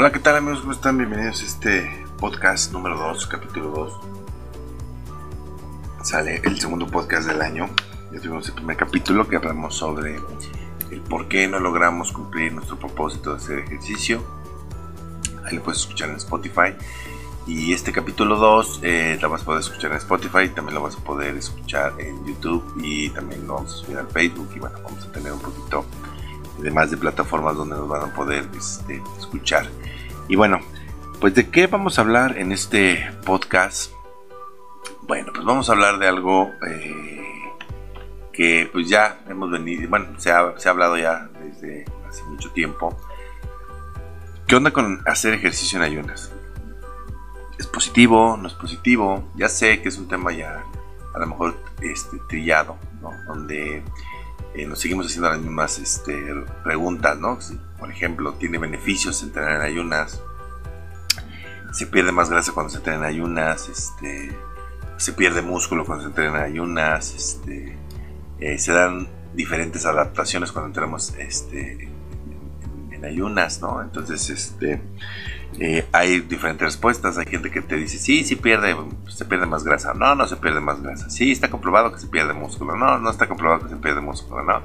Hola, ¿qué tal amigos? ¿Cómo están? Bienvenidos a este podcast número 2, capítulo 2. Sale el segundo podcast del año. Ya tuvimos el primer capítulo que hablamos sobre el por qué no logramos cumplir nuestro propósito de hacer ejercicio. Ahí lo puedes escuchar en Spotify. Y este capítulo 2 eh, lo vas a poder escuchar en Spotify, también lo vas a poder escuchar en YouTube y también lo vamos a subir al Facebook. Y bueno, vamos a tener un poquito de más de plataformas donde nos van a poder este, escuchar. Y bueno, pues de qué vamos a hablar en este podcast. Bueno, pues vamos a hablar de algo eh, que pues ya hemos venido, bueno, se ha, se ha hablado ya desde hace mucho tiempo. ¿Qué onda con hacer ejercicio en ayunas? ¿Es positivo? ¿No es positivo? Ya sé que es un tema ya a lo mejor este, trillado, ¿no? Donde eh, nos seguimos haciendo las mismas este, preguntas, ¿no? por ejemplo, ¿tiene beneficios entrenar en ayunas? ¿Se pierde más grasa cuando se entrena en ayunas? Este, ¿Se pierde músculo cuando se entrena en ayunas? Este, eh, ¿Se dan diferentes adaptaciones cuando entramos este, en, ayunas, ¿no? Entonces, este, eh, hay diferentes respuestas. Hay gente que te dice, sí, sí pierde, se pierde más grasa. No, no se pierde más grasa. Sí, está comprobado que se pierde músculo. No, no está comprobado que se pierde músculo, ¿no?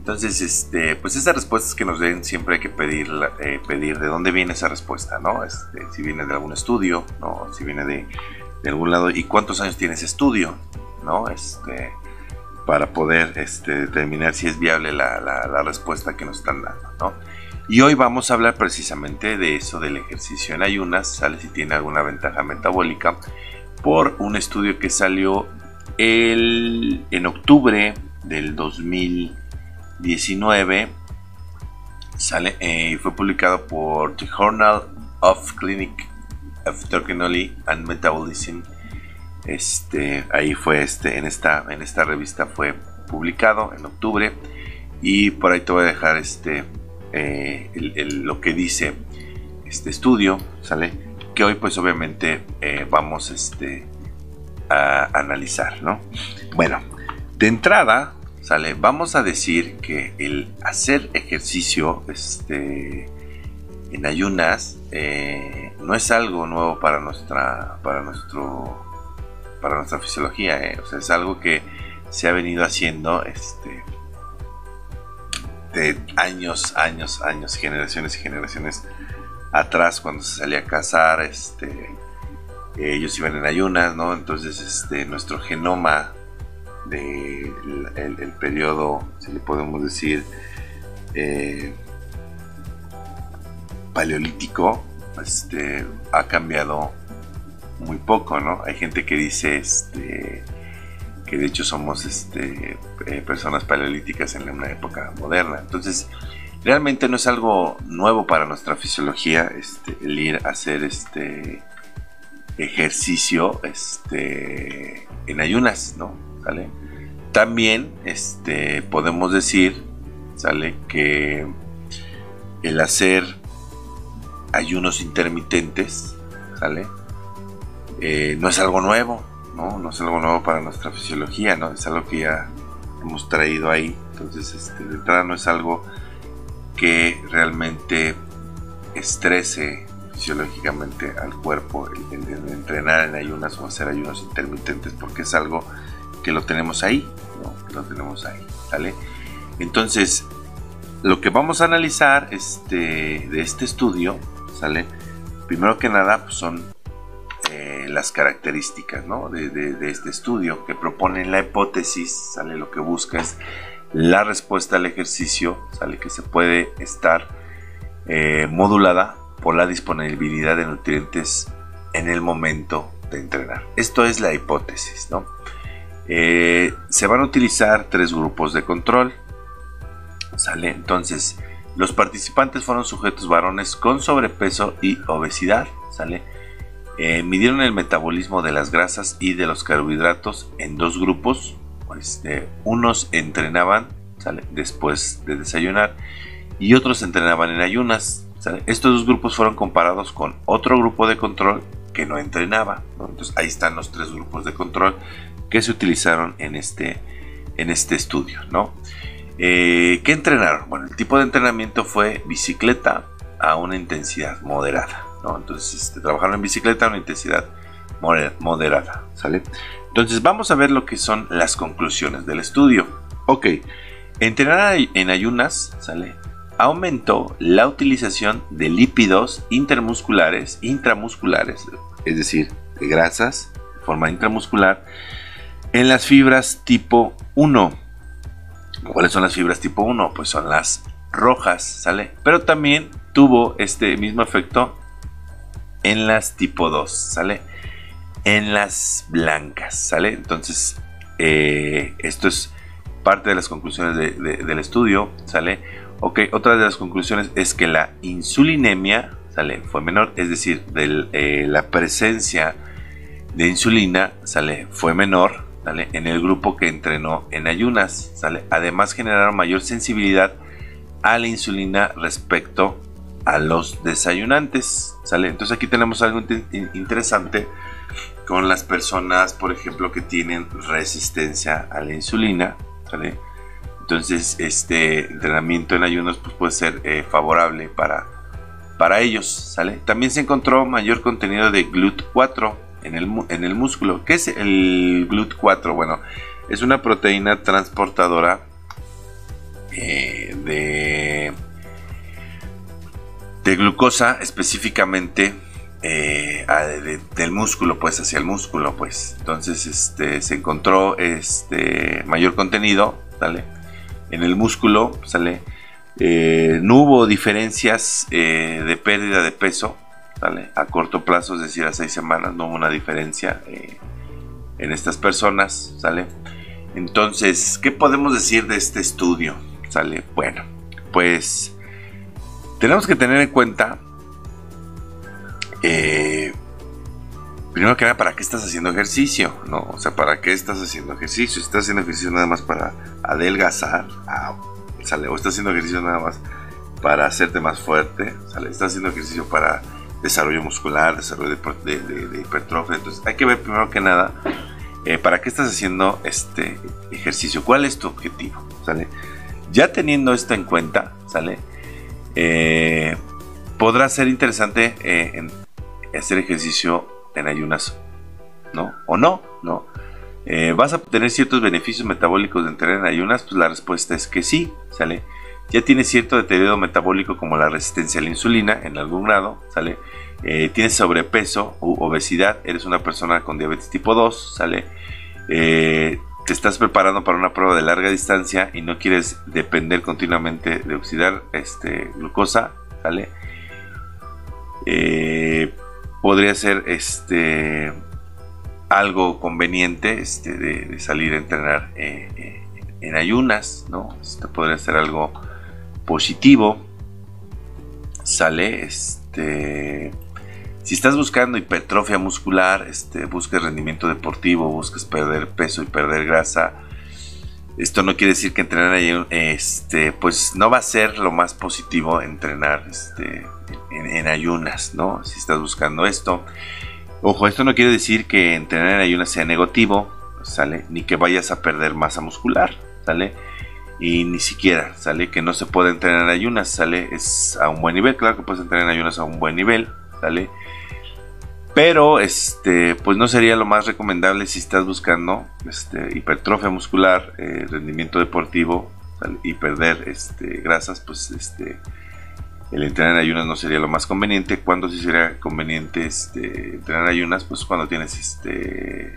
Entonces, este, pues esas respuestas que nos den siempre hay que pedir, eh, pedir de dónde viene esa respuesta, ¿no? Este, si viene de algún estudio, ¿no? Si viene de, algún lado y cuántos años tiene ese estudio, ¿no? Este, para poder este, determinar si es viable la, la, respuesta que nos están dando, ¿no? Y hoy vamos a hablar precisamente de eso, del ejercicio en ayunas, sale si tiene alguna ventaja metabólica, por un estudio que salió el, en octubre del 2000 19 sale, eh, fue publicado por The Journal of Clinic of Toxicology and Metabolism. Este, ahí fue este, en esta, en esta revista fue publicado en octubre. Y por ahí te voy a dejar este, eh, lo que dice este estudio, sale, que hoy pues obviamente eh, vamos este, a analizar, ¿no? Bueno, de entrada Vamos a decir que el hacer ejercicio este, en ayunas eh, no es algo nuevo para nuestra, para nuestro, para nuestra fisiología. O sea, es algo que se ha venido haciendo este, de años, años, años, generaciones y generaciones atrás cuando se salía a cazar, este, ellos iban en ayunas, ¿no? Entonces, este, nuestro genoma del el, periodo, si le podemos decir, eh, paleolítico, este, ha cambiado muy poco, ¿no? Hay gente que dice este, que de hecho somos este, eh, personas paleolíticas en una época moderna. Entonces, realmente no es algo nuevo para nuestra fisiología este, el ir a hacer este ejercicio este, en ayunas, ¿no? También este, podemos decir, ¿sale? Que el hacer ayunos intermitentes, ¿sale? Eh, no es algo nuevo, ¿no? No es algo nuevo para nuestra fisiología, ¿no? Es algo que ya hemos traído ahí. Entonces, este, de entrada no es algo que realmente estrese fisiológicamente al cuerpo el, entrenar en ayunas o hacer ayunos intermitentes porque es algo que lo tenemos ahí, que lo tenemos ahí. Entonces, lo que vamos a analizar este, de este estudio, ¿sale? Primero que nada, pues son las características, ¿no? De, este estudio que propone la hipótesis, ¿sale? Lo que busca es la respuesta al ejercicio, ¿sale? Que se puede estar eh, modulada por la disponibilidad de nutrientes en el momento de entrenar. Esto es la hipótesis, ¿no? Eh, se van a utilizar tres grupos de control. ¿Sale? Entonces, los participantes fueron sujetos varones con sobrepeso y obesidad. ¿Sale? Eh, midieron el metabolismo de las grasas y de los carbohidratos en dos grupos. Este, unos entrenaban después de desayunar y otros entrenaban en ayunas. Estos dos grupos fueron comparados con otro grupo de control que no entrenaba. Entonces ahí están los tres grupos de control que se utilizaron en este, en este estudio. ¿no? Eh, ¿Qué entrenaron? Bueno, el tipo de entrenamiento fue bicicleta, a una intensidad moderada, Entonces, este, trabajar en bicicleta a una intensidad moderada, ¿sale? Entonces, vamos a ver lo que son las conclusiones del estudio. Ok, entrenar en ayunas, ¿sale? Aumentó la utilización de lípidos intermusculares, intramusculares, es decir, de grasas de forma intramuscular, en las fibras tipo 1. ¿Cuáles son las fibras tipo 1? Pues son las rojas, ¿sale? Pero también tuvo este mismo efecto en las tipo 2, ¿sale? En las blancas, ¿sale? Entonces, eh, esto es parte de las conclusiones del estudio, ¿sale? Ok, otra de las conclusiones es que la insulinemia, ¿sale? Fue menor, es decir, eh, la presencia de insulina, ¿sale? Fue menor, ¿sale? En el grupo que entrenó en ayunas, ¿sale? Además generaron mayor sensibilidad a la insulina respecto a los desayunantes, ¿sale? Entonces aquí tenemos algo interesante con las personas, por ejemplo, que tienen resistencia a la insulina, ¿sale? Entonces, este entrenamiento en ayunos pues, puede ser eh, favorable para, para ellos, ¿sale? También se encontró mayor contenido de GLUT4 en el, en el músculo. ¿Qué es el GLUT4? Bueno, es una proteína transportadora eh, de, glucosa específicamente eh, del músculo pues hacia el músculo pues entonces este se encontró este mayor contenido ¿sale? en el músculo sale eh, no hubo diferencias de pérdida de peso ¿sale? a corto plazo es decir a seis semanas no hubo una diferencia en estas personas sale entonces qué podemos decir de este estudio ¿Sale? Bueno, pues tenemos que tener en cuenta, eh, primero que nada, ¿para qué estás haciendo ejercicio? ¿No? O sea, ¿para qué estás haciendo ejercicio? ¿Estás haciendo ejercicio nada más para adelgazar? Ah, ¿Sale? ¿O estás haciendo ejercicio nada más para hacerte más fuerte? ¿Sale? ¿Estás haciendo ejercicio para desarrollo muscular, desarrollo de, hipertrofia? Entonces, hay que ver primero que nada, eh, ¿para qué estás haciendo este ejercicio? ¿Cuál es tu objetivo? ¿Sale? Ya teniendo esto en cuenta, ¿sale? Eh, podrá ser interesante eh, hacer ejercicio en ayunas, ¿no? O no, ¿no? Eh, ¿Vas a obtener ciertos beneficios metabólicos de entrenar en ayunas? Pues la respuesta es que sí, ¿sale? Ya tienes cierto deterioro metabólico como la resistencia a la insulina en algún grado, ¿sale? tienes sobrepeso u obesidad, eres una persona con diabetes tipo 2, ¿sale? Te estás preparando para una prueba de larga distancia y no quieres depender continuamente de oxidar este, glucosa, ¿vale? Eh, podría ser este, algo conveniente este, de, salir a entrenar eh, eh, en ayunas, ¿no? Esto podría ser algo positivo. Sale, este si estás buscando hipertrofia muscular, este, busques rendimiento deportivo, busques perder peso y perder grasa, esto no quiere decir que entrenar ahí, este, pues no va a ser lo más positivo entrenar este, en, ayunas, ¿no? Si estás buscando esto. Ojo, esto no quiere decir que entrenar en ayunas sea negativo, ¿sale? Ni que vayas a perder masa muscular, ¿sale? Y ni siquiera, ¿sale? Que no se puede entrenar en ayunas, ¿sale? Es a un buen nivel, claro que puedes entrenar en ayunas a un buen nivel, ¿sale? Pero este, pues no sería lo más recomendable si estás buscando este, hipertrofia muscular, eh, rendimiento deportivo y perder este, grasas, pues este, el entrenar en ayunas no sería lo más conveniente. Cuando sí sería conveniente este, entrenar en ayunas? Pues cuando tienes este,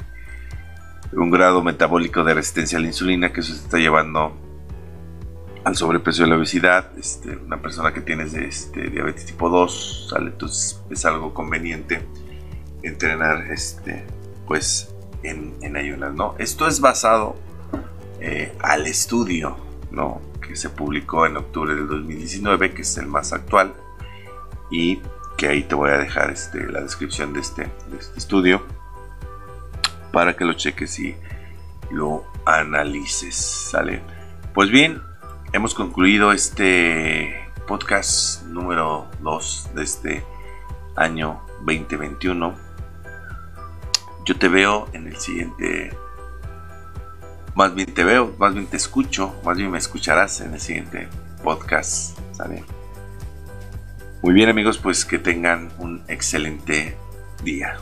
un grado metabólico de resistencia a la insulina, que eso se está llevando al sobrepeso y la obesidad. Este, una persona que tiene este, diabetes tipo 2, ¿sale? entonces es algo conveniente entrenar este, pues en, en ayunas, ¿no? Esto es basado eh, al estudio, ¿no? Que se publicó en octubre del 2019, que es el más actual, y que ahí te voy a dejar este, la descripción de este, de este estudio para que lo cheques y lo analices, ¿sale? Pues bien, hemos concluido este podcast número 2 de este año 2021 yo te veo en el siguiente. Más bien te veo, más bien te escucho, más bien me escucharás en el siguiente podcast. ¿Sale? Muy bien amigos, pues que tengan un excelente día.